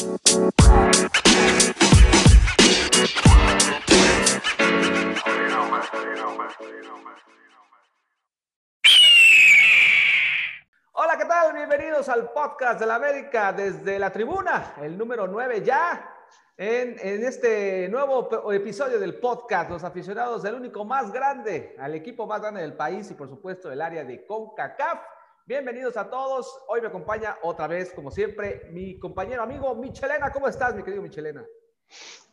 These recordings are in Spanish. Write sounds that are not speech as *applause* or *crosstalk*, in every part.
Hola, ¿qué tal? Bienvenidos al podcast de la América desde la tribuna, el número 9 ya. En, en, este nuevo episodio del podcast, los aficionados del único más grande, al equipo más grande del país y por supuesto el área de CONCACAF. Bienvenidos a todos. Hoy me acompaña otra vez, como siempre, mi compañero amigo Michelena. ¿Cómo estás, mi querido Michelena?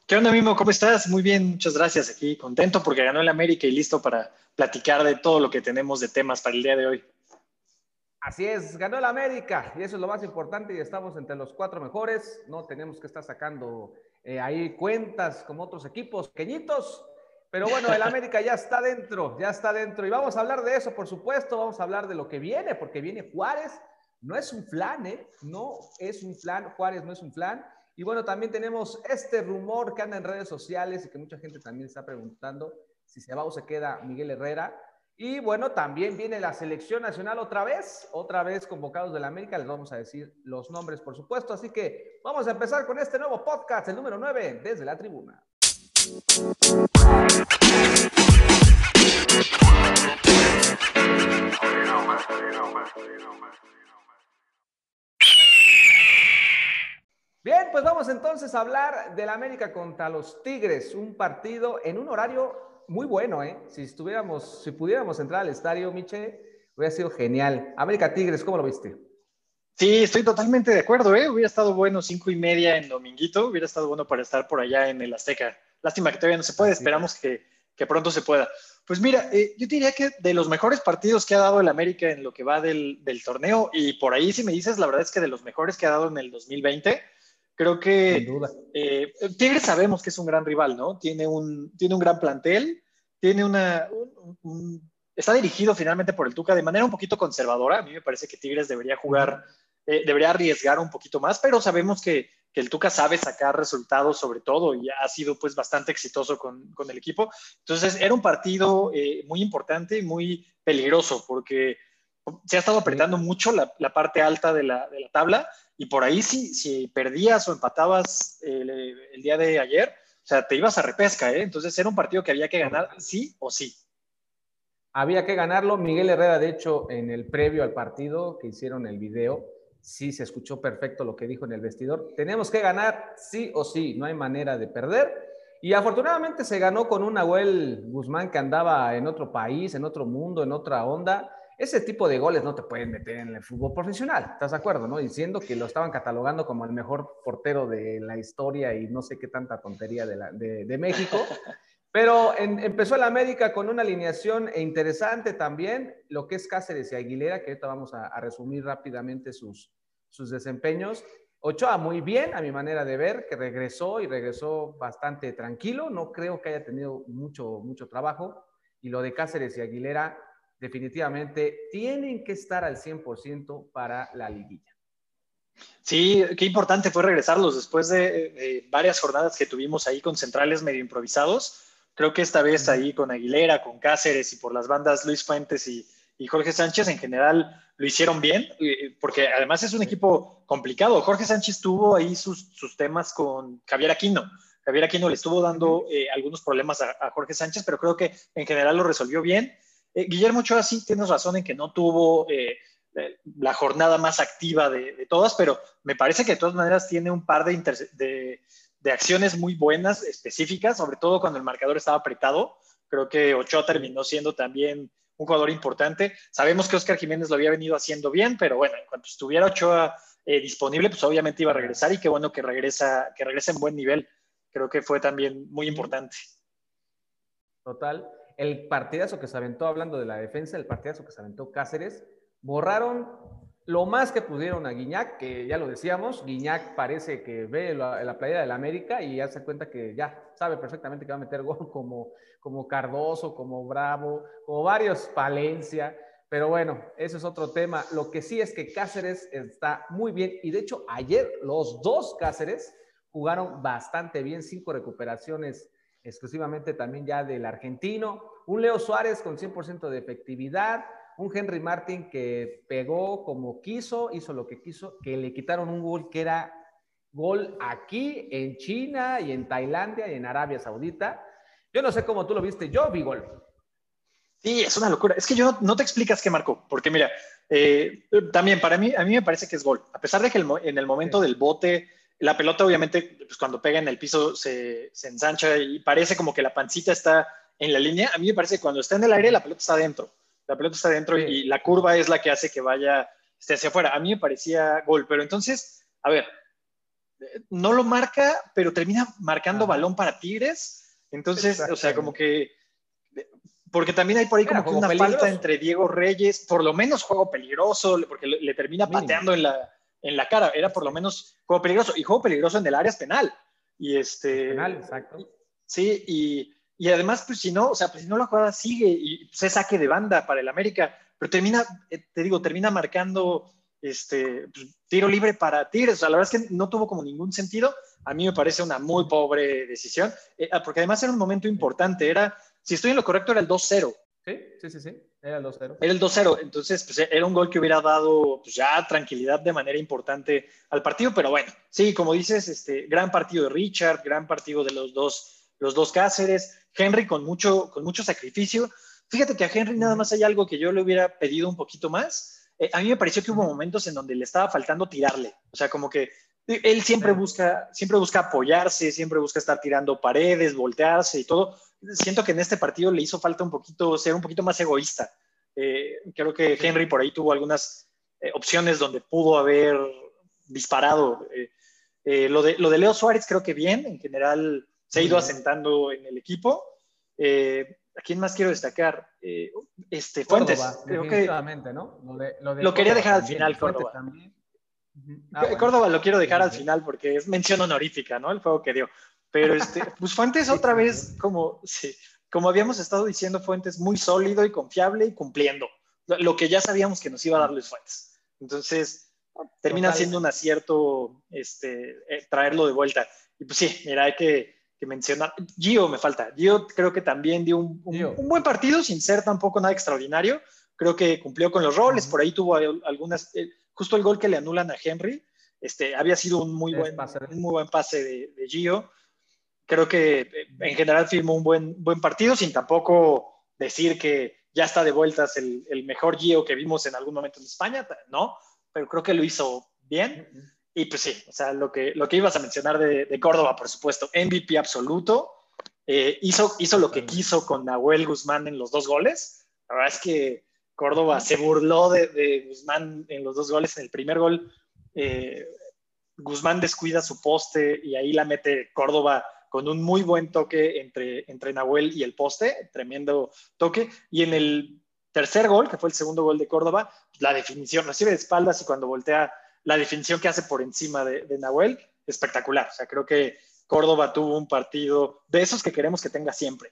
¿Qué onda, Mimo? ¿Cómo estás? Muy bien, muchas gracias. Aquí contento porque ganó el América y listo para platicar de todo lo que tenemos de temas para el día de hoy. Así es, ganó el América y eso es lo más importante y estamos entre los cuatro mejores. No tenemos que estar sacando eh, ahí cuentas como otros equipos pequeñitos. Pero bueno, el América ya está dentro, ya está dentro. Y vamos a hablar de eso, por supuesto. Vamos a hablar de lo que viene, porque viene Juárez. No es un flan, ¿eh? No es un flan. Juárez no es un flan. Y bueno, también tenemos este rumor que anda en redes sociales y que mucha gente también está preguntando si se va o se queda Miguel Herrera. Y bueno, también viene la selección nacional otra vez, otra vez convocados de la América. Les vamos a decir los nombres, por supuesto. Así que vamos a empezar con este nuevo podcast, el número 9, desde la tribuna. Bien, pues vamos entonces a hablar del América contra los Tigres, un partido en un horario muy bueno, ¿eh? Si estuviéramos, si pudiéramos entrar al estadio, Miche, hubiera sido genial. América Tigres, ¿cómo lo viste? Sí, estoy totalmente de acuerdo, ¿eh? Hubiera estado bueno cinco y media en dominguito, hubiera estado bueno para estar por allá en el Azteca. Lástima que todavía no se puede, esperamos que, que pronto se pueda. Pues mira, eh, yo diría que de los mejores partidos que ha dado el América en lo que va del, del, torneo, y por ahí si me dices, la verdad es que de los mejores que ha dado en el 2020, Creo que eh, Tigres sabemos que es un gran rival, ¿no? Tiene un, tiene un gran plantel, tiene una... Un, un, está dirigido finalmente por el Tuca de manera un poquito conservadora. A mí me parece que Tigres debería jugar, eh, debería arriesgar un poquito más, pero sabemos que, que, el Tuca sabe sacar resultados sobre todo y ha sido pues bastante exitoso con, con el equipo. Entonces era un partido eh, muy importante y muy peligroso porque se ha estado apretando mucho la, la parte alta de la, de la tabla y por ahí si, si perdías o empatabas el, el, día de ayer, o sea, te ibas a repesca, ¿eh? Entonces era un partido que había que ganar sí o sí. Había que ganarlo. Miguel Herrera, de hecho, en el previo al partido que hicieron el video, sí se escuchó perfecto lo que dijo en el vestidor. Tenemos que ganar sí o sí, no hay manera de perder. Y afortunadamente se ganó con un Nahuel Guzmán que andaba en otro país, en otro mundo, en otra onda ese tipo de goles no te pueden meter en el fútbol profesional, ¿estás de acuerdo? No? Diciendo que lo estaban catalogando como el mejor portero de la historia y no sé qué tanta tontería de, México. *laughs* Pero empezó el América con una alineación interesante también, lo que es Cáceres y Aguilera, que ahorita vamos a, resumir rápidamente sus, sus desempeños. Ochoa muy bien, a mi manera de ver, que regresó y regresó bastante tranquilo. No creo que haya tenido mucho, mucho trabajo. Y lo de Cáceres y Aguilera, definitivamente tienen que estar al 100% para la liguilla. Sí, qué importante fue regresarlos después de, de, varias jornadas que tuvimos ahí con centrales medio improvisados. Creo que esta vez ahí con Aguilera, con Cáceres y por las bandas Luis Fuentes y, y Jorge Sánchez en general lo hicieron bien, porque además es un equipo complicado. Jorge Sánchez tuvo ahí sus, sus temas con Javier Aquino. Javier Aquino le estuvo dando eh, algunos problemas a, a Jorge Sánchez, pero creo que en general lo resolvió bien. Eh, Guillermo Ochoa sí tienes razón en que no tuvo eh, la jornada más activa de, de, todas, pero me parece que de todas maneras tiene un par de, de, de, acciones muy buenas, específicas, sobre todo cuando el marcador estaba apretado. Creo que Ochoa terminó siendo también un jugador importante. Sabemos que Oscar Jiménez lo había venido haciendo bien, pero bueno, en cuanto estuviera Ochoa eh, disponible, pues obviamente iba a regresar y qué bueno que regresa, que regresa en buen nivel. Creo que fue también muy importante. Total el partidazo que se aventó, hablando de la defensa, el partidazo que se aventó Cáceres, borraron lo más que pudieron a Guiñac, que ya lo decíamos, Guiñac parece que ve la, la playa del América y hace cuenta que ya sabe perfectamente que va a meter gol *laughs* como, como Cardoso, como Bravo, como varios Palencia. Pero bueno, eso es otro tema. Lo que sí es que Cáceres está muy bien y de hecho ayer los dos Cáceres jugaron bastante bien, cinco recuperaciones exclusivamente también ya del argentino, un Leo Suárez con 100% de efectividad, un Henry Martin que pegó como quiso, hizo lo que quiso, que le quitaron un gol que era gol aquí, en China y en Tailandia y en Arabia Saudita. Yo no sé cómo tú lo viste, yo vi gol. Sí, es una locura. Es que yo no, te explicas qué marcó, porque mira, eh, también para mí, a mí me parece que es gol. A pesar de que en el momento del bote, la pelota obviamente, pues cuando pega en el piso se, se, ensancha y parece como que la pancita está en la línea. A mí me parece que cuando está en el aire, la pelota está adentro. La pelota está adentro y la curva es la que hace que vaya esté hacia afuera. A mí me parecía gol, pero entonces, a ver, no lo marca, pero termina marcando balón para Tigres. Entonces, o sea, como que porque también hay por ahí como que una falta entre Diego Reyes, por lo menos juego peligroso, porque le, termina pateando en la, en la cara, era por lo menos juego peligroso, y juego peligroso en el área es penal. Y este... Penal, exacto. Sí, y, y, además, pues si no, o sea, pues si no la jugada sigue y se saque de banda para el América, pero termina, eh, te digo, termina marcando este, pues, tiro libre para Tigres. O sea, la verdad es que no tuvo como ningún sentido. A mí me parece una muy pobre decisión, eh, ah, porque además era un momento importante, era si estoy en lo correcto, era el 2-0. Sí, sí, sí, sí, era el 2-0. Era el 2-0, entonces pues, era un gol que hubiera dado pues, ya tranquilidad de manera importante al partido, pero bueno, sí, como dices, este, gran partido de Richard, gran partido de los dos, los dos Cáceres, Henry con mucho, con mucho sacrificio. Fíjate que a Henry nada más hay algo que yo le hubiera pedido un poquito más. Eh, a mí me pareció que hubo momentos en donde le estaba faltando tirarle, o sea, como que él siempre busca, siempre busca apoyarse, siempre busca estar tirando paredes, voltearse y todo siento que en este partido le hizo falta un poquito, ser un poquito más egoísta. Eh, creo que Henry por ahí tuvo algunas eh, opciones donde pudo haber disparado. Eh, lo, de, lo de Leo Suárez creo que bien, en general se ha ido asentando en el equipo. ¿A quién más quiero destacar? este, Fuentes. creo que, ¿no? Lo, quería dejar al final, Córdoba. Ah, Córdoba lo quiero dejar al final porque es mención honorífica, ¿no? El juego que dio. Pero este, *laughs* pues Fuentes otra vez, como, sí, como habíamos estado diciendo, Fuentes muy sólido y confiable y cumpliendo lo que ya sabíamos que nos iba a dar Luis Fuentes. Entonces, termina siendo un acierto este, eh, traerlo de vuelta. Y pues sí, mira, hay que, mencionar. Gio me falta. Gio creo que también dio un, buen partido sin ser tampoco nada extraordinario. Creo que cumplió con los roles. Por ahí tuvo algunas. Eh, justo el gol que le anulan a Henry. Este, había sido un muy, buen, un muy buen pase de, de Gio creo que eh, en general firmó un buen, buen partido, sin tampoco decir que ya está de vueltas el, el mejor Gio que vimos en algún momento en España, ¿no? Pero creo que lo hizo bien. Y pues sí, o sea, lo que, lo que ibas a mencionar de, de Córdoba, por supuesto, MVP absoluto. Eh, hizo, hizo lo que quiso con Nahuel Guzmán en los dos goles. La verdad es que Córdoba se burló de, de Guzmán en los dos goles. En el primer gol, eh, Guzmán descuida su poste y ahí la mete Córdoba con un muy buen toque entre, entre Nahuel y el poste, tremendo toque. Y en el tercer gol, que fue el segundo gol de Córdoba, la definición, recibe de espaldas y cuando voltea, la definición que hace por encima de, de Nahuel, espectacular. O sea, creo que Córdoba tuvo un partido de esos que queremos que tenga siempre.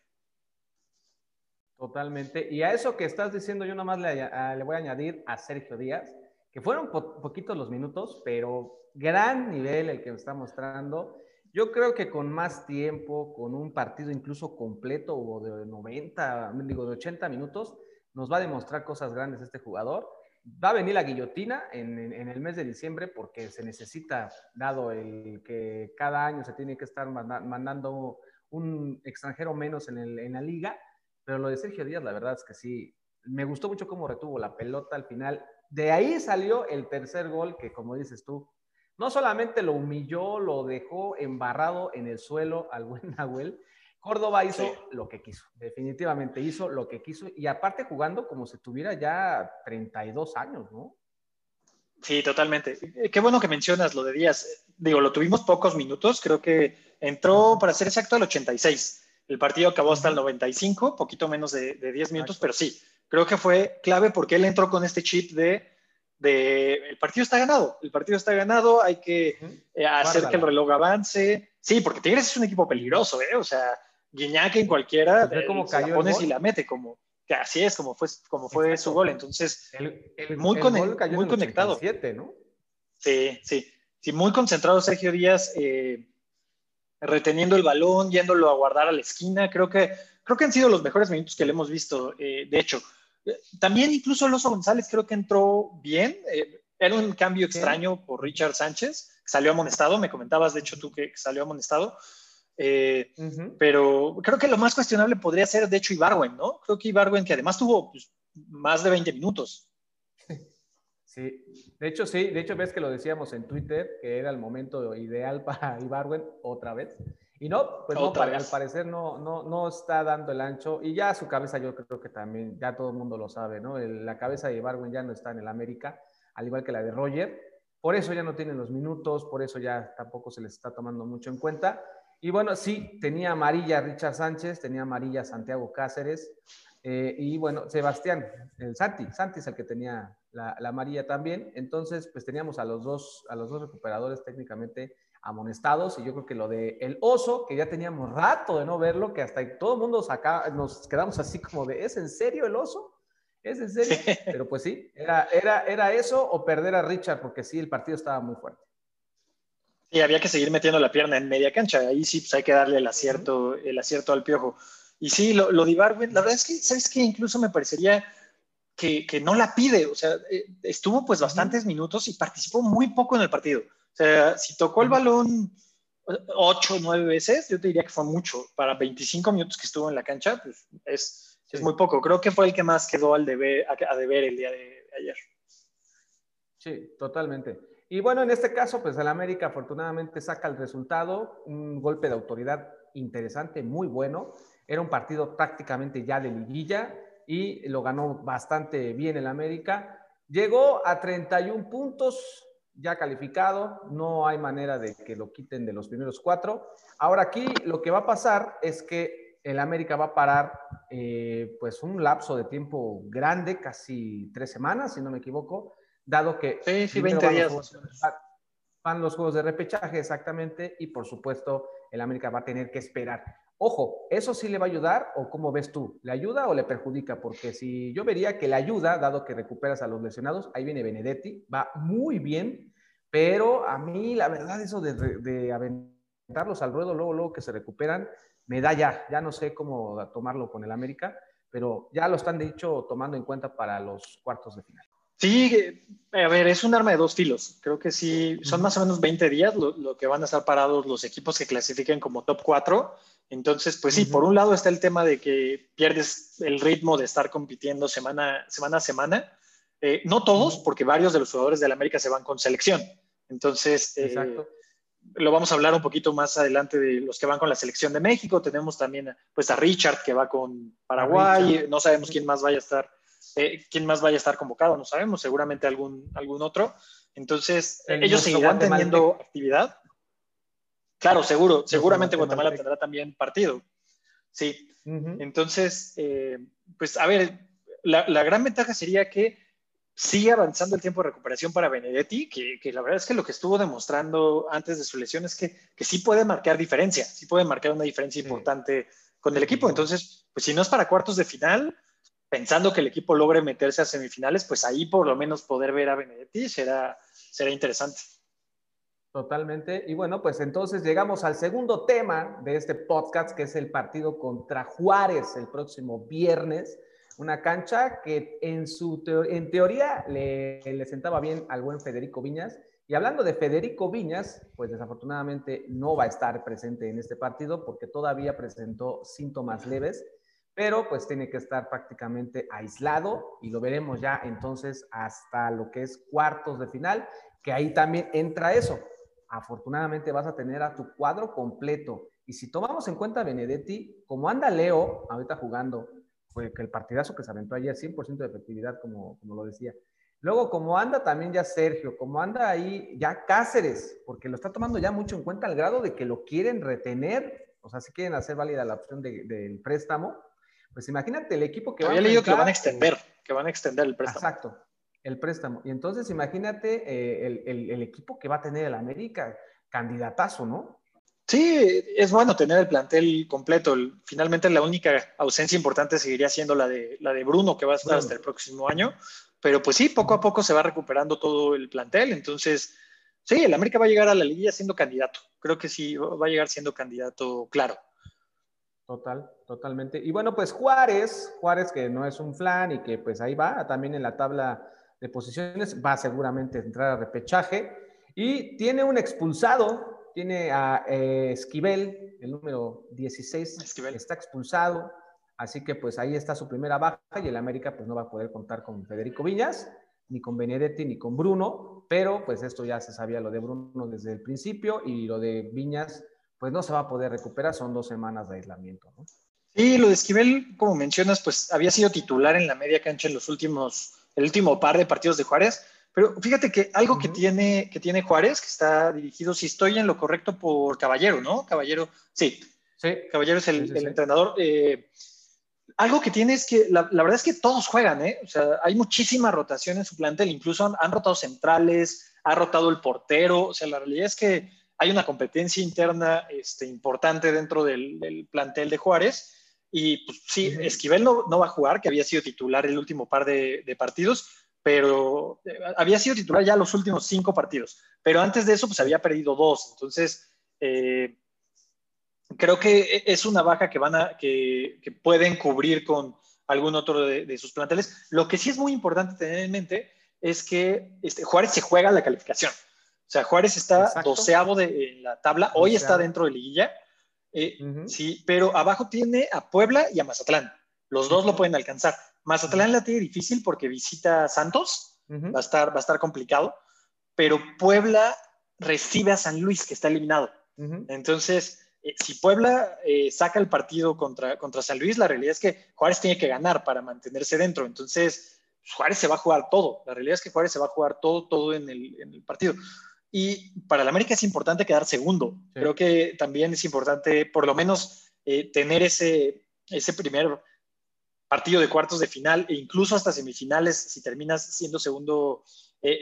Totalmente. Y a eso que estás diciendo, yo nomás le, le voy a añadir a Sergio Díaz, que fueron poquitos los minutos, pero gran nivel el que está mostrando. Yo creo que con más tiempo, con un partido incluso completo o de 90, digo, de 80 minutos, nos va a demostrar cosas grandes este jugador. Va a venir la guillotina en, el mes de diciembre porque se necesita, dado el que cada año se tiene que estar mandando un extranjero menos en, la liga. Pero lo de Sergio Díaz, la verdad es que sí, me gustó mucho cómo retuvo la pelota al final. De ahí salió el tercer gol que, como dices tú, no solamente lo humilló, lo dejó embarrado en el suelo al buen *laughs* Nahuel, Córdoba hizo lo que quiso, definitivamente hizo lo que quiso y aparte jugando como si tuviera ya 32 años, ¿no? Sí, totalmente. Eh, qué bueno que mencionas lo de Díaz. Digo, lo tuvimos pocos minutos, creo que entró, para ser exacto, al 86. El partido acabó hasta el 95, poquito menos de, de 10 minutos, pero sí, creo que fue clave porque él entró con este chip de el partido está ganado, el partido está ganado, hay que eh, hacer que el reloj avance. Sí, porque Tigres es un equipo peligroso, ¿eh? O sea, Guiñac en cualquiera pues como la pones y la mete, como que así es, como fue, como fue su gol. Entonces, muy, muy conectado. ¿no? Sí, sí, sí, muy concentrado Sergio Díaz, eh, reteniendo el balón, yéndolo a guardar a la esquina. Creo que, creo que han sido los mejores minutos que le hemos visto. Eh, de hecho, también incluso Loso González creo que entró bien. Eh, era un cambio extraño por Richard Sánchez, salió amonestado, me comentabas de hecho tú que salió amonestado. Eh, pero creo que lo más cuestionable podría ser, de hecho, Ibarwen, ¿no? Creo que Ibarwen, que además tuvo pues, más de 20 minutos. Sí, de hecho, sí, de hecho ves que lo decíamos en Twitter, que era el momento ideal para Ibarwen otra vez. Y no, pues no, al parecer no, no, no está dando el ancho. Y ya su cabeza, yo creo que también, ya todo el mundo lo sabe, ¿no? la cabeza de Ibarwen ya no está en el América, al igual que la de Roger. Por eso ya no tienen los minutos, por eso ya tampoco se les está tomando mucho en cuenta. Y bueno, sí, tenía amarilla Richard Sánchez, tenía amarilla Santiago Cáceres, eh, y bueno, Sebastián, el Santi, Santi es el que tenía la, amarilla también. Entonces, pues teníamos a los dos, a los dos recuperadores técnicamente amonestados. Y yo creo que lo de el oso, que ya teníamos rato de no verlo, que hasta todo el mundo saca, nos quedamos así como de, ¿es en serio el oso? ¿Es en serio? *laughs* Pero pues sí, era, era, era eso o perder a Richard, porque sí, el partido estaba muy fuerte. Y había que seguir metiendo la pierna en media cancha. Ahí sí pues hay que darle el acierto, el acierto al piojo. Y sí, lo, lo de Ibarwen, la verdad es que, ¿sabes qué? Incluso me parecería que, que, no la pide. O sea, eh, estuvo pues bastantes minutos y participó muy poco en el partido. O sea, si tocó el balón ocho o nueve veces, yo te diría que fue mucho. Para 25 minutos que estuvo en la cancha, pues es, es muy poco. Creo que fue el que más quedó al deber, a, deber el día de ayer. Sí, totalmente. Y bueno, en este caso, pues el América afortunadamente saca el resultado, un golpe de autoridad interesante, muy bueno. Era un partido prácticamente ya de liguilla y lo ganó bastante bien el América. Llegó a 31 puntos ya calificado, no hay manera de que lo quiten de los primeros cuatro. Ahora aquí lo que va a pasar es que el América va a parar eh, pues un lapso de tiempo grande, casi tres semanas, si no me equivoco, dado que sí, sí, 20 días. van los juegos de repechaje exactamente y por supuesto el América va a tener que esperar. Ojo, ¿eso sí le va a ayudar o cómo ves tú? ¿Le ayuda o le perjudica? Porque si yo vería que le ayuda, dado que recuperas a los lesionados, ahí viene Benedetti, va muy bien, pero a mí la verdad eso de, de aventarlos al ruedo, luego, luego que se recuperan, me da ya, ya no sé cómo tomarlo con el América, pero ya lo están dicho tomando en cuenta para los cuartos de final. Sí, a ver, es un arma de dos filos. Creo que sí, son más o menos 20 días lo, lo, que van a estar parados los equipos que clasifiquen como top 4 entonces, pues sí, por un lado está el tema de que pierdes el ritmo de estar compitiendo semana, semana a semana. Eh, no todos, porque varios de los jugadores de la América se van con selección. Entonces, eh, lo vamos a hablar un poquito más adelante de los que van con la selección de México. Tenemos también pues, a Richard que va con Paraguay. No sabemos quién más vaya a estar, eh, quién más vaya a estar convocado, no sabemos, seguramente algún, algún otro. Entonces, ellos seguirán teniendo actividad. Claro, seguro, seguramente Guatemala tendrá también partido. Sí. Entonces, eh, pues a ver, la, gran ventaja sería que sigue avanzando el tiempo de recuperación para Benedetti, que, la verdad es que lo que estuvo demostrando antes de su lesión es que, sí puede marcar diferencia, sí puede marcar una diferencia importante con el equipo. Entonces, pues si no es para cuartos de final, pensando que el equipo logre meterse a semifinales, pues ahí por lo menos poder ver a Benedetti será, será interesante. Totalmente. Y bueno, pues entonces llegamos al segundo tema de este podcast, que es el partido contra Juárez el próximo viernes. Una cancha que en, su en teoría le, le sentaba bien al buen Federico Viñas. Y hablando de Federico Viñas, pues desafortunadamente no va a estar presente en este partido porque todavía presentó síntomas leves, pero pues tiene que estar prácticamente aislado y lo veremos ya entonces hasta lo que es cuartos de final, que ahí también entra eso, afortunadamente vas a tener a tu cuadro completo. Y si tomamos en cuenta Benedetti, como anda Leo ahorita jugando, fue que el partidazo que se aventó ayer, 100% de efectividad, como, como lo decía. Luego, como anda también ya Sergio, como anda ahí ya Cáceres, porque lo está tomando ya mucho en cuenta al grado de que lo quieren retener, o sea, si quieren hacer válida la opción del préstamo, pues imagínate el equipo que Había leído que van a extender, que van a extender el préstamo. Exacto el préstamo. Y entonces imagínate eh, el, equipo que va a tener el América, candidatazo, ¿no? Sí, es bueno tener el plantel completo. Finalmente la única ausencia importante seguiría siendo la de, la de Bruno, que va a estar hasta el próximo año. Pero pues sí, poco a poco se va recuperando todo el plantel. Entonces, sí, el América va a llegar a la liguilla siendo candidato. Creo que sí, va a llegar siendo candidato claro. Total, totalmente. Y bueno, pues Juárez, Juárez que no es un flan y que pues ahí va también en la tabla de posiciones, va seguramente a entrar a repechaje. Y tiene un expulsado, tiene a eh, Esquivel, el número 16, Esquivel. está expulsado. Así que pues ahí está su primera baja y el América pues no va a poder contar con Federico Viñas, ni con Benedetti, ni con Bruno, pero pues esto ya se sabía lo de Bruno desde el principio y lo de Viñas pues no se va a poder recuperar, son dos semanas de aislamiento. ¿no? Sí, lo de Esquivel, como mencionas, pues había sido titular en la media cancha en los últimos, el último par de partidos de Juárez, pero fíjate que algo que, tiene, que tiene Juárez, que está dirigido, si estoy en lo correcto, por Caballero, ¿no? Caballero, sí. Sí. Caballero es el, entrenador. Eh, algo que tiene es que la, verdad es que todos juegan, ¿eh? O sea, hay muchísima rotación en su plantel, incluso han, rotado centrales, ha rotado el portero, o sea, la realidad es que hay una competencia interna este, importante dentro del, plantel de Juárez. Y pues sí, Esquivel no, va a jugar, que había sido titular el último par de, partidos, pero eh, había sido titular ya los últimos cinco partidos. Pero antes de eso, pues había perdido dos. Entonces, eh, creo que es una baja que, van a, que, pueden cubrir con algún otro de, sus planteles. Lo que sí es muy importante tener en mente es que este, Juárez se juega la calificación. O sea, Juárez está doceavo de, en la tabla, hoy está dentro de liguilla, eh, sí, pero abajo tiene a Puebla y a Mazatlán. Los dos lo pueden alcanzar. Mazatlán la tiene difícil porque visita a Santos, va, a estar, va a estar complicado, pero Puebla recibe a San Luis, que está eliminado. Entonces, eh, si Puebla eh, saca el partido contra, contra San Luis, la realidad es que Juárez tiene que ganar para mantenerse dentro. Entonces, pues, Juárez se va a jugar todo. La realidad es que Juárez se va a jugar todo, todo en el, en el partido. Y para el América es importante quedar segundo. Creo que también es importante, por lo menos, eh, tener ese, ese primer partido de cuartos de final e incluso hasta semifinales, si terminas siendo segundo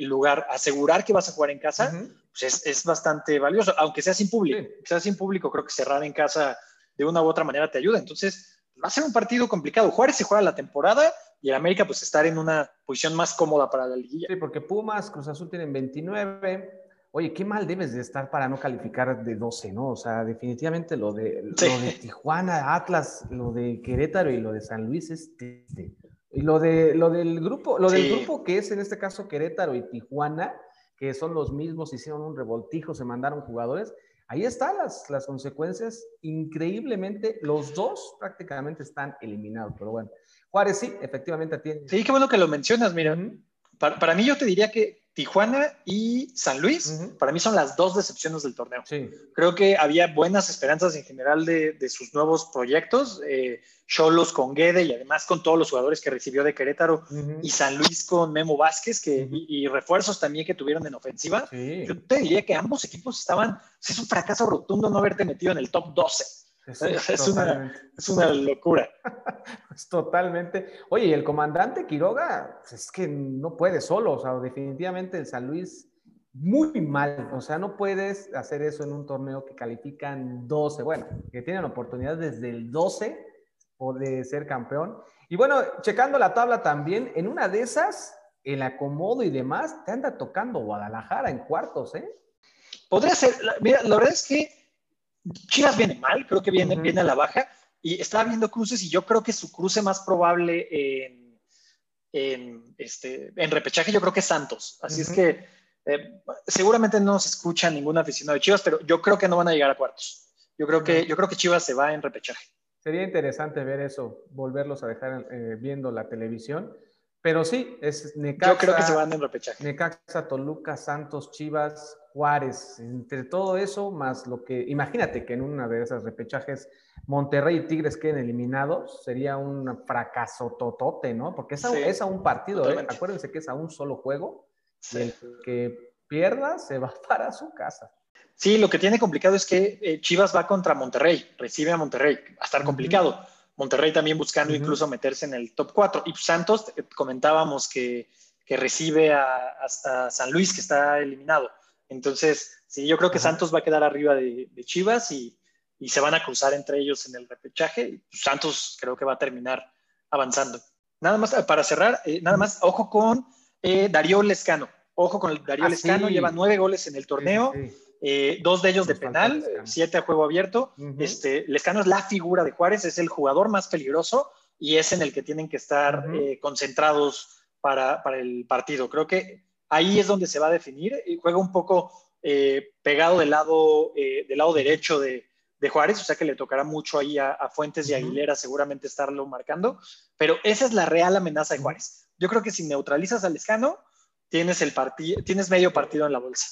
lugar, asegurar que vas a jugar en casa, pues es, bastante valioso, aunque sea sin público. Sea sin público, creo que cerrar en casa de una u otra manera te ayuda. Entonces, va a ser un partido complicado. Juárez se juega la temporada y el América, pues, estar en una posición más cómoda para la liguilla. Sí, porque Pumas, Cruz Azul tienen 29. Oye, qué mal debes de estar para no calificar de 12, ¿no? O sea, definitivamente lo de, lo de Tijuana, Atlas, lo de Querétaro y lo de San Luis es triste. Y lo, de, lo del grupo, lo del grupo que es en este caso Querétaro y Tijuana, que son los mismos, hicieron un revoltijo, se mandaron jugadores. Ahí están las, las consecuencias. Increíblemente, los dos prácticamente están eliminados. Pero bueno, Juárez sí, efectivamente tiene. Sí, qué bueno que lo mencionas, mira. para, para, mí yo te diría que Tijuana y San Luis, para mí son las dos decepciones del torneo. Sí. Creo que había buenas esperanzas en general de, de sus nuevos proyectos. Eh, Cholos con Guede y además con todos los jugadores que recibió de Querétaro y San Luis con Memo Vázquez que, y, refuerzos también que tuvieron en ofensiva. Yo te diría que ambos equipos estaban, es un fracaso rotundo no haberte metido en el top 12. Es, una, es, una, locura. *laughs* Es totalmente. Oye, el comandante Quiroga, pues, es que no puede solo, o sea, definitivamente el San Luis muy mal, o sea, no puedes hacer eso en un torneo que califican 12, bueno, que tienen oportunidad desde el 12 de ser campeón. Y bueno, checando la tabla también, en una de esas, el acomodo y demás, te anda tocando Guadalajara en cuartos, ¿eh? Podría ser, mira, la verdad es que Chivas viene mal, creo que viene, viene a la baja, y estaba viendo cruces y yo creo que su cruce más probable en, en, este, en repechaje, yo creo que es Santos. Así es que eh, seguramente no se escucha ningún aficionado de Chivas, pero yo creo que no van a llegar a cuartos. Yo creo que, yo creo que Chivas se va en repechaje. Sería interesante ver eso, volverlos a dejar eh, viendo la televisión. Pero sí, es Necaxa. Yo creo que se van en repechaje. Necaxa, Toluca, Santos, Chivas, Juárez. Entre todo eso, más lo que. Imagínate que en una de esas repechajes Monterrey y Tigres queden eliminados, sería un fracaso totote, ¿no? Porque es a, es a un partido, ¿eh? Acuérdense que es a un solo juego. el que pierda se va *laughs* para su casa. Sí, lo que tiene complicado es que eh, Chivas va contra Monterrey, recibe a Monterrey, va a estar complicado. Monterrey también buscando incluso meterse en el top 4. Y Santos, eh, comentábamos que, recibe a, San Luis, que está eliminado. Entonces, sí, yo creo que Santos va a quedar arriba de, Chivas y, se van a cruzar entre ellos en el repechaje. Santos creo que va a terminar avanzando. Nada más, eh, para cerrar, nada más, ojo con Darío Lescano. Ojo con el Darío ah, Lescano, lleva nueve goles en el torneo. Eh, dos de ellos de penal, siete a juego abierto. este, Lescano es la figura de Juárez, es el jugador más peligroso y es en el que tienen que estar eh, concentrados para, el partido. Creo que ahí es donde se va a definir. Juega un poco eh, pegado del lado, del lado derecho de, Juárez, o sea que le tocará mucho ahí a, Fuentes y Aguilera seguramente estarlo marcando, pero esa es la real amenaza de Juárez. Yo creo que si neutralizas al Escano, tienes, el tienes medio partido en la bolsa.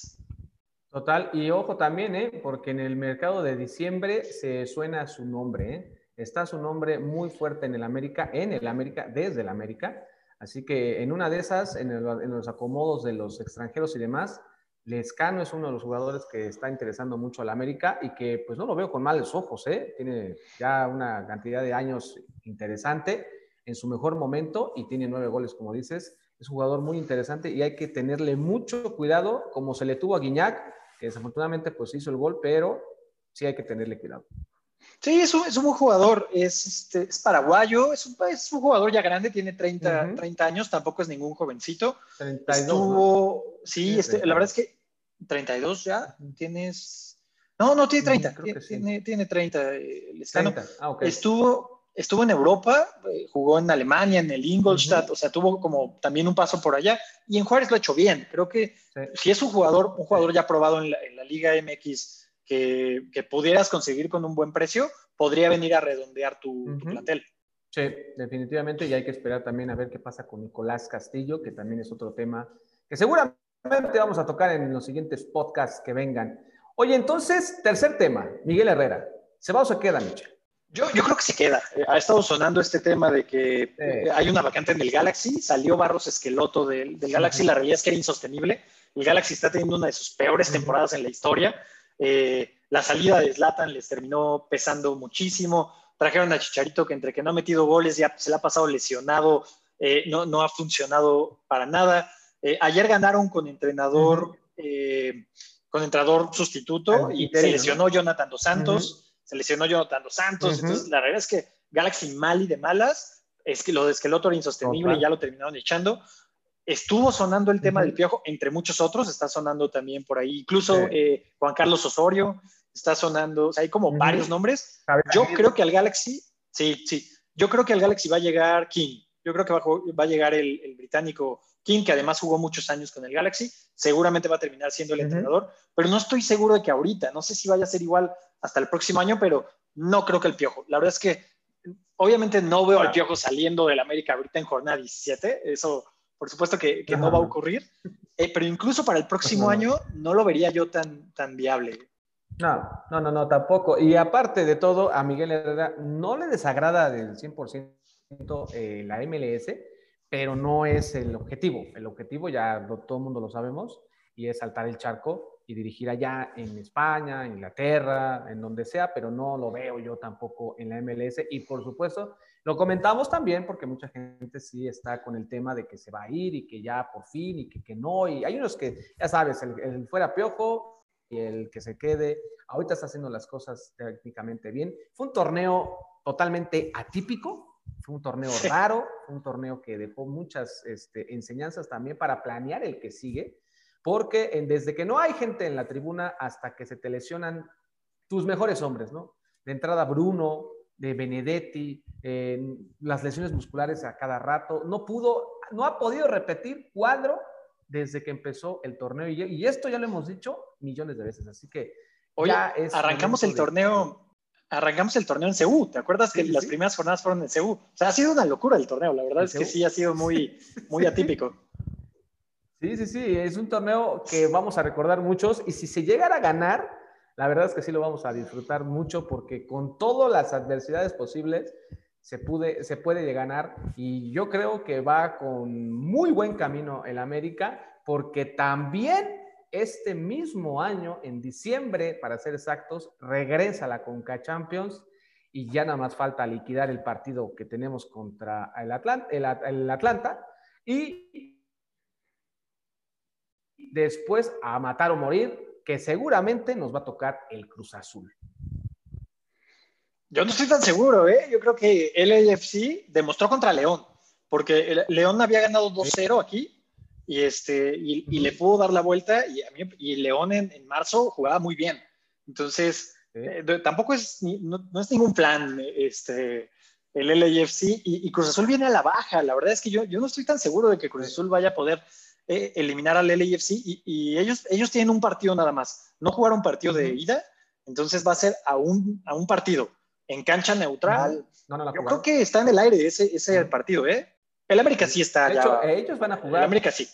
Total, y ojo también, ¿eh? porque en el mercado de diciembre se suena su nombre, ¿eh? está su nombre muy fuerte en el América, en el América, desde el América, así que en una de esas, en, los acomodos de los extranjeros y demás, Lescano es uno de los jugadores que está interesando mucho al América y que pues no lo veo con males ojos, ¿eh? Tiene ya una cantidad de años interesante en su mejor momento y tiene nueve goles, como dices. Es un jugador muy interesante y hay que tenerle mucho cuidado, como se le tuvo a Guiñac, que desafortunadamente pues hizo el gol, pero sí hay que tenerle cuidado. Sí, es un, es un buen jugador, es, este, es paraguayo, es un, es un, jugador ya grande, tiene 30, 30 años, tampoco es ningún jovencito. 32, Estuvo, sí, este, la verdad es que 32 ya, tienes... No, no, tiene 30, tiene, tiene 30. Eh, ah, estuvo, estuvo en Europa, eh, jugó en Alemania, en el Ingolstadt, o sea, tuvo como también un paso por allá, y en Juárez lo ha hecho bien. Creo que si es un jugador, un jugador ya probado en la, en la Liga MX, que, pudieras conseguir con un buen precio, podría venir a redondear tu, plantel. Sí, definitivamente, y hay que esperar también a ver qué pasa con Nicolás Castillo, que también es otro tema que seguramente vamos a tocar en los siguientes podcasts que vengan. Oye, entonces, tercer tema, Miguel Herrera. ¿Se va o se queda, Michel? Yo, yo creo que se queda. Eh, ha estado sonando este tema de que eh, hay una vacante en el Galaxy. Salió Barros Esqueloto del, Galaxy. La realidad es que era insostenible. El Galaxy está teniendo una de sus peores temporadas en la historia. Eh, la salida de Zlatan les terminó pesando muchísimo. Trajeron a Chicharito que entre que no ha metido goles ya se le ha pasado lesionado, eh, no, no, ha funcionado para nada. Eh, ayer ganaron con entrenador, con entrenador sustituto y se lesionó Jonathan Dos Santos. Se lesionó Jonathan Dos Santos. Entonces, la realidad es que Galaxy mal y de malas, es que lo de Esqueloto era insostenible y ya lo terminaron echando. Estuvo sonando el tema del piojo, entre muchos otros, está sonando también por ahí, incluso eh, Juan Carlos Osorio, está sonando, o sea, hay como varios nombres. Yo creo que al Galaxy, sí, sí, yo creo que al Galaxy va a llegar King, yo creo que va, a llegar el, británico King, que además jugó muchos años con el Galaxy, seguramente va a terminar siendo el entrenador, pero no estoy seguro de que ahorita, no sé si vaya a ser igual hasta el próximo año, pero no creo que el piojo. La verdad es que obviamente no veo al piojo saliendo del América ahorita en jornada 17, eso por supuesto que, no va a ocurrir, eh, pero incluso para el próximo año no lo vería yo tan, tan viable. No, no, no, no, tampoco. Y aparte de todo, a Miguel Herrera no le desagrada del 100% eh, la MLS, pero no es el objetivo. El objetivo ya todo el mundo lo sabemos y es saltar el charco y dirigir allá en España, Inglaterra, en donde sea, pero no lo veo yo tampoco en la MLS. Y por supuesto, lo comentamos también porque mucha gente sí está con el tema de que se va a ir y que ya por fin y que, que no. Y hay unos que, ya sabes, el, fuera piojo y el que se quede. Ahorita está haciendo las cosas técnicamente bien. Fue un torneo totalmente atípico, fue un torneo raro, un torneo que dejó muchas este, enseñanzas también para planear el que sigue, porque desde que no hay gente en la tribuna hasta que se te lesionan tus mejores hombres, ¿no? De entrada Bruno, de Benedetti, las lesiones musculares a cada rato. No pudo, no ha podido repetir cuadro desde que empezó el torneo. Y, esto ya lo hemos dicho millones de veces. Así que Oye, arrancamos el torneo. Arrancamos el torneo en Ceú, ¿te acuerdas que las primeras jornadas fueron en Ceú? O sea, ha sido una locura el torneo, la verdad es que sí ha sido muy, muy *laughs* atípico. Sí, sí, sí, es un torneo que vamos a recordar muchos y si se llegara a ganar, la verdad es que sí lo vamos a disfrutar mucho porque con todas las adversidades posibles se, pude, se puede ganar y yo creo que va con muy buen camino el América porque también este mismo año, en diciembre, para ser exactos, regresa la Conca Champions y ya nada más falta liquidar el partido que tenemos contra el Atlanta y después a matar o morir que seguramente nos va a tocar el Cruz Azul. Yo no estoy tan seguro, ¿eh? Yo creo que el AFC demostró contra León, porque León había ganado 2-0 aquí y, este, y, le pudo dar la vuelta y, y León en, marzo jugaba muy bien. Entonces, eh, tampoco es, no, es ningún plan este, el LAFC y, Cruz Azul viene a la baja. La verdad es que yo, yo no estoy tan seguro de que Cruz Azul vaya a poder eh, eliminar al LAFC y, ellos, ellos tienen un partido nada más. No jugaron un partido de ida, entonces va a ser a un, a un partido en cancha neutral. Yo creo que está en el aire ese, ese partido, ¿eh? El América sí está. De hecho, ellos van a jugar. El América sí.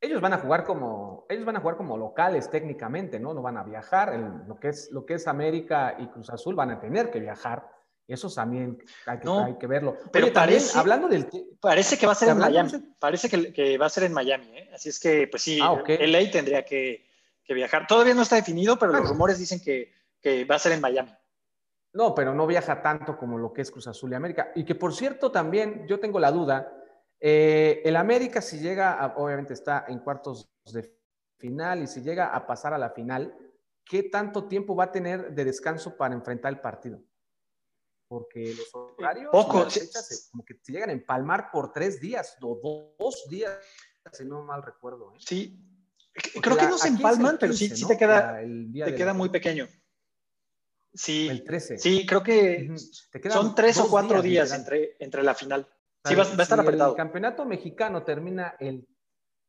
Ellos van a jugar como, ellos van a jugar como locales técnicamente, ¿no? No van a viajar. lo, que es, lo que es América y Cruz Azul van a tener que viajar. Eso también hay que, hay que verlo. Pero parece, hablando del... Parece que va a ser en Miami. Parece que, que, va a ser en Miami, ¿eh? Así es que, pues sí, ah, LA tendría que, que, viajar. Todavía no está definido, pero los rumores dicen que, que va a ser en Miami. No, pero no viaja tanto como lo que es Cruz Azul y América. Y que por cierto también yo tengo la duda, eh, el América si llega, obviamente está en cuartos de final y si llega a pasar a la final, ¿qué tanto tiempo va a tener de descanso para enfrentar el partido? Porque los horarios, Poco. como que se llegan a empalmar por tres días o dos días, si no mal recuerdo. ¿eh? Sí, creo que no se empalman, pero sí, sí te queda, te queda muy pequeño. Sí, el 13. Sí, creo que son tres o cuatro días, entre, entre la final. Sí, va, a estar apretado. El campeonato mexicano termina el,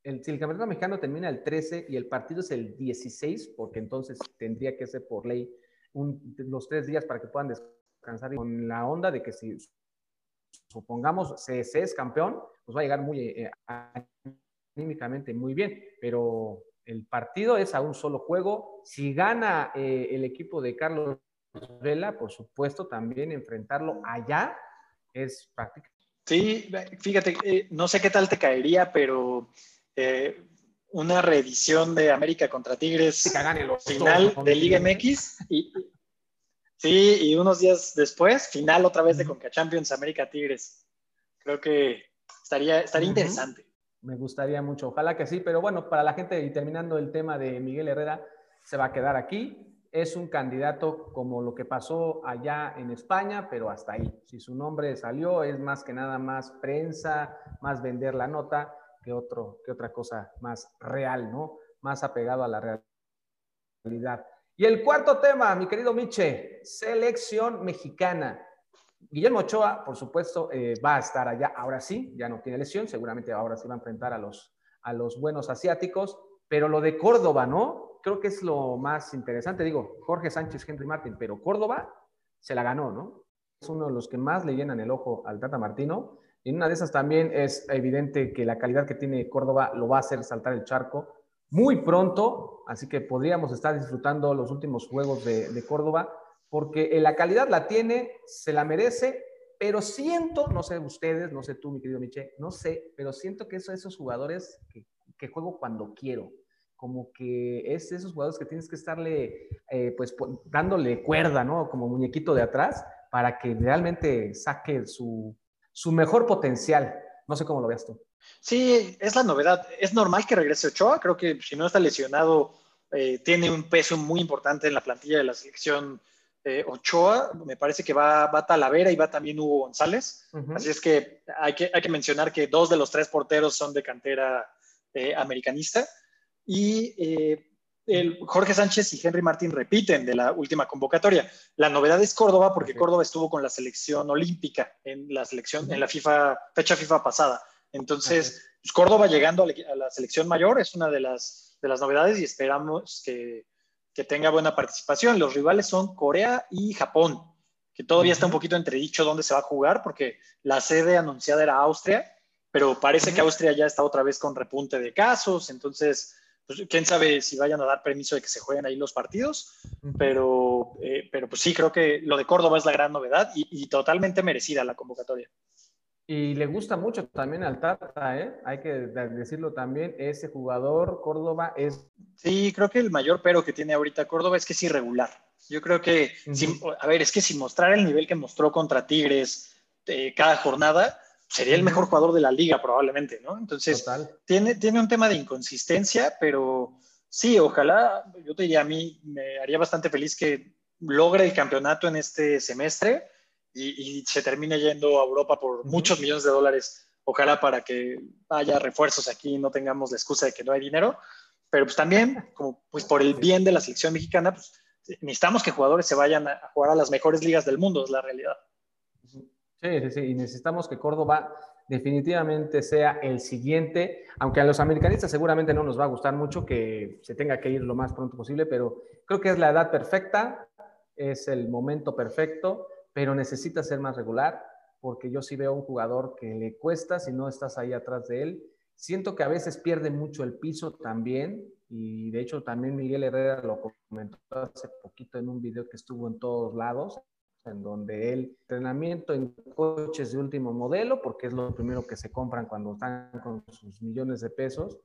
el, si el campeonato mexicano termina el 13 y el partido es el 16, porque entonces tendría que ser por ley los tres días para que puedan descansar con la onda de que si supongamos se, es campeón, pues va a llegar muy eh, anímicamente muy bien, pero el partido es a un solo juego. Si gana eh, el equipo de Carlos Vela, por supuesto, también enfrentarlo allá es prácticamente. Sí, fíjate, eh, no sé qué tal te caería, pero una reedición de América contra Tigres final de Liga MX y, sí, y unos días después, final otra vez de Conca Champions América Tigres. Creo que estaría, estaría interesante. Me gustaría mucho, ojalá que sí, pero bueno, para la gente y terminando el tema de Miguel Herrera, se va a quedar aquí es un candidato como lo que pasó allá en España, pero hasta ahí. Si su nombre salió, es más que nada más prensa, más vender la nota que, otro, que otra cosa más real, ¿no? Más apegado a la realidad. Y el cuarto tema, mi querido Miche, selección mexicana. Guillermo Ochoa, por supuesto, eh, va a estar allá. Ahora sí, ya no tiene lesión, seguramente ahora sí va a enfrentar a los, a los buenos asiáticos. Pero lo de Córdoba, ¿no? creo que es lo más interesante. Digo, Jorge Sánchez, Henry Martin, pero Córdoba se la ganó, ¿no? Es uno de los que más le llenan el ojo al Tata Martino. Y en una de esas también es evidente que la calidad que tiene Córdoba lo va a hacer saltar el charco muy pronto. Así que podríamos estar disfrutando los últimos juegos de, Córdoba, porque la calidad la tiene, se la merece, pero siento, no sé ustedes, no sé tú, mi querido Miche, no sé, pero siento que son esos jugadores que, que juego cuando quiero como que es esos jugadores que tienes que estarle, eh, pues, dándole cuerda, ¿no? Como muñequito de atrás, para que realmente saque su, su mejor potencial. No sé cómo lo veas tú. Sí, es la novedad. Es normal que regrese Ochoa. Creo que si no está lesionado, eh, tiene un peso muy importante en la plantilla de la selección eh, Ochoa. Me parece que va, va Talavera y va también Hugo González. Así es que hay, que hay que mencionar que dos de los tres porteros son de cantera americanista y eh, el Jorge Sánchez y Henry Martín repiten de la última convocatoria. La novedad es Córdoba, porque Córdoba estuvo con la selección olímpica en la selección, en la FIFA, fecha FIFA pasada. Entonces, pues, Córdoba llegando a la selección mayor es una de las, de las novedades y esperamos que, que tenga buena participación. Los rivales son Corea y Japón, que todavía está un poquito entredicho dónde se va a jugar, porque la sede anunciada era Austria, pero parece que Austria ya está otra vez con repunte de casos, entonces pues, quién sabe si vayan a dar permiso de que se jueguen ahí los partidos, pero, eh, pero pues sí, creo que lo de Córdoba es la gran novedad y, totalmente merecida la convocatoria. Y le gusta mucho también al Tata, ¿eh? hay que decirlo también, ese jugador Córdoba es... Sí, creo que el mayor pero que tiene ahorita Córdoba es que es irregular. Yo creo que, a ver, es que sin mostrar el nivel que mostró contra Tigres eh, cada jornada, sería el mejor jugador de la liga probablemente, ¿no? Entonces, tiene, tiene un tema de inconsistencia, pero sí, ojalá, yo te diría, a mí me haría bastante feliz que logre el campeonato en este semestre y, se termine yendo a Europa por muchos millones de dólares, ojalá para que haya refuerzos aquí y no tengamos la excusa de que no hay dinero, pero pues también, como pues por el bien de la selección mexicana, pues necesitamos que jugadores se vayan a jugar a las mejores ligas del mundo, es la realidad. Sí, sí, sí. Y necesitamos que Córdoba definitivamente sea el siguiente, aunque a los americanistas seguramente no nos va a gustar mucho que se tenga que ir lo más pronto posible, pero creo que es la edad perfecta, es el momento perfecto, pero necesita ser más regular, porque yo sí veo un jugador que le cuesta si no estás ahí atrás de él. Siento que a veces pierde mucho el piso también, y de hecho también Miguel Herrera lo comentó hace poquito en un video que estuvo en todos lados, en donde el entrenamiento en coches de último modelo, porque es lo primero que se compran cuando están con sus millones de pesos,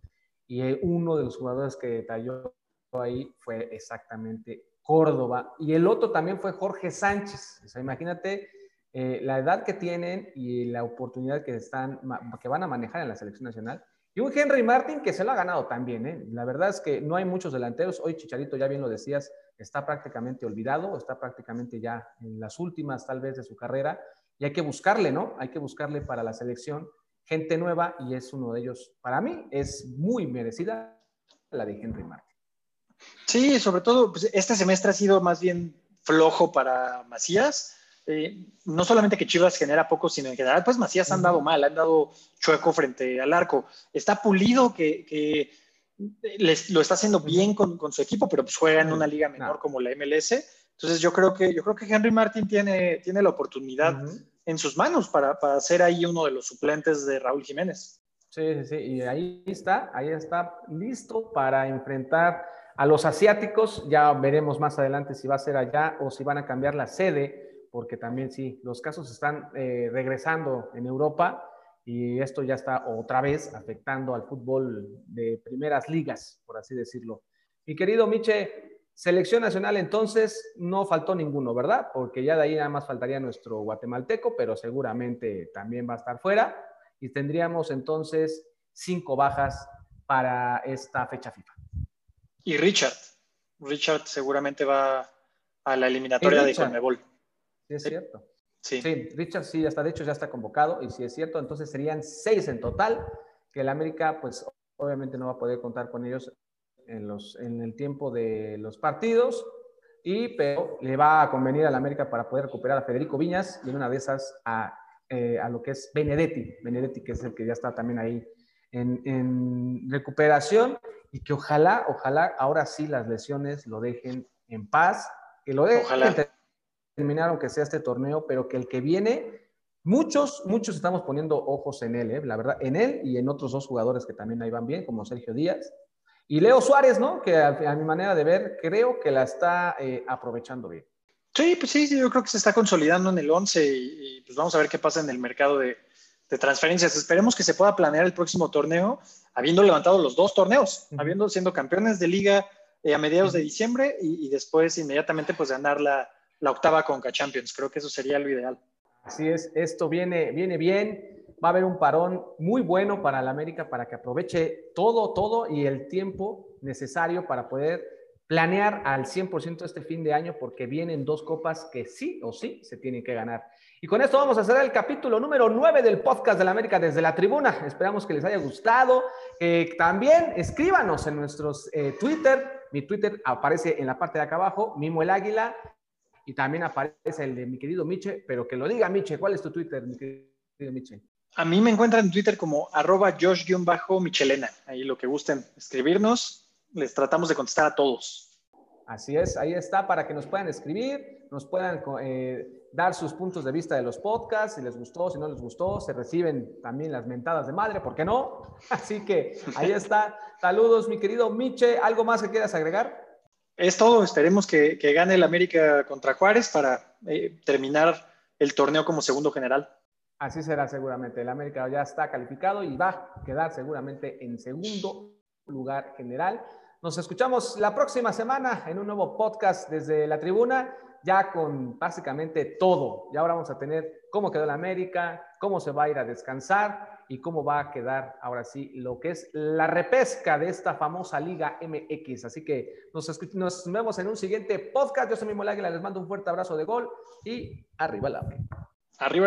y uno de los jugadores que detalló ahí fue exactamente Córdoba, y el otro también fue Jorge Sánchez. O sea, imagínate eh, la edad que tienen y la oportunidad que, están, que van a manejar en la selección nacional. Y un Henry Martin que se lo ha ganado también. ¿eh? La verdad es que no hay muchos delanteros. Hoy Chicharito, ya bien lo decías, está prácticamente olvidado, está prácticamente ya en las últimas tal vez de su carrera y hay que buscarle, ¿no? Hay que buscarle para la selección gente nueva y es uno de ellos, para mí, es muy merecida la de Henry Martin. Sí, sobre todo, pues, este semestre ha sido más bien flojo para Macías. Eh, no solamente que Chivas genera poco, sino en general, pues Macías han dado mal, han dado chueco frente al arco. Está pulido que, que les, lo está haciendo bien con, con, su equipo, pero pues juega en una liga menor como la MLS. Entonces yo creo que, yo creo que Henry Martin tiene, tiene la oportunidad en sus manos para, para, ser ahí uno de los suplentes de Raúl Jiménez. Sí, sí, sí, y ahí está, ahí está listo para enfrentar a los asiáticos. Ya veremos más adelante si va a ser allá o si van a cambiar la sede, porque también sí, los casos están eh, regresando en Europa y esto ya está otra vez afectando al fútbol de primeras ligas, por así decirlo. Mi querido Miche, selección nacional entonces no faltó ninguno, ¿verdad? Porque ya de ahí nada más faltaría nuestro guatemalteco, pero seguramente también va a estar fuera y tendríamos entonces cinco bajas para esta fecha FIFA. Y Richard, Richard seguramente va a la eliminatoria de Conmebol. Sí, es cierto. Sí. Richard sí, hasta de hecho ya está convocado y si es cierto, entonces serían seis en total, que el América pues obviamente no va a poder contar con ellos en, los, en el tiempo de los partidos, y, pero le va a convenir al América para poder recuperar a Federico Viñas y en una de esas a, eh, a lo que es Benedetti, Benedetti que es el que ya está también ahí en, en recuperación y que ojalá, ojalá ahora sí las lesiones lo dejen en paz, que lo dejen ojalá terminar aunque sea este torneo, pero que el que viene, muchos, muchos estamos poniendo ojos en él, ¿eh? la verdad, en él y en otros dos jugadores que también ahí van bien, como Sergio Díaz. Y Leo Suárez, ¿no? Que a, mi manera de ver, creo que la está eh, aprovechando bien. Sí, pues sí, yo creo que se está consolidando en el 11 y, pues vamos a ver qué pasa en el mercado de, transferencias. Esperemos que se pueda planear el próximo torneo, habiendo levantado los dos torneos, habiendo siendo campeones de liga eh, a mediados de diciembre y, y, después inmediatamente pues ganar la, la octava Conca Champions. Creo que eso sería lo ideal. Así es, esto viene, viene bien. Va a haber un parón muy bueno para el América para que aproveche todo, todo y el tiempo necesario para poder planear al 100% este fin de año porque vienen dos copas que sí o sí se tienen que ganar. Y con esto vamos a cerrar el capítulo número 9 del podcast de la América desde la tribuna. Esperamos que les haya gustado. también escríbanos en nuestros eh, Twitter. Mi Twitter aparece en la parte de acá abajo, Mimo el Águila y también aparece el de mi querido Miche, pero que lo diga Miche, ¿cuál es tu Twitter, mi querido Miche? A mí me encuentran en Twitter como arroba Josh-Michelena. Ahí lo que gusten escribirnos, les tratamos de contestar a todos. Así es, ahí está para que nos puedan escribir, nos puedan eh, dar sus puntos de vista de los podcasts, si les gustó, si no les gustó, se reciben también las mentadas de madre, ¿por qué no? *laughs* Así que ahí está. Saludos, mi querido Miche, ¿algo más que quieras agregar? es todo. Esperemos que, gane el América contra Juárez para eh, terminar el torneo como segundo general. Así será seguramente. El América ya está calificado y va a quedar seguramente en segundo lugar general. Nos escuchamos la próxima semana en un nuevo podcast desde la tribuna, ya con básicamente todo. Ya ahora vamos a tener cómo quedó el América, cómo se va a ir a descansar y cómo va a quedar ahora sí lo que es la repesca de esta famosa Liga MX. Así que nos, vemos en un siguiente podcast. Yo soy Mimo Águila, les mando un fuerte abrazo de gol y arriba el AME. Arriba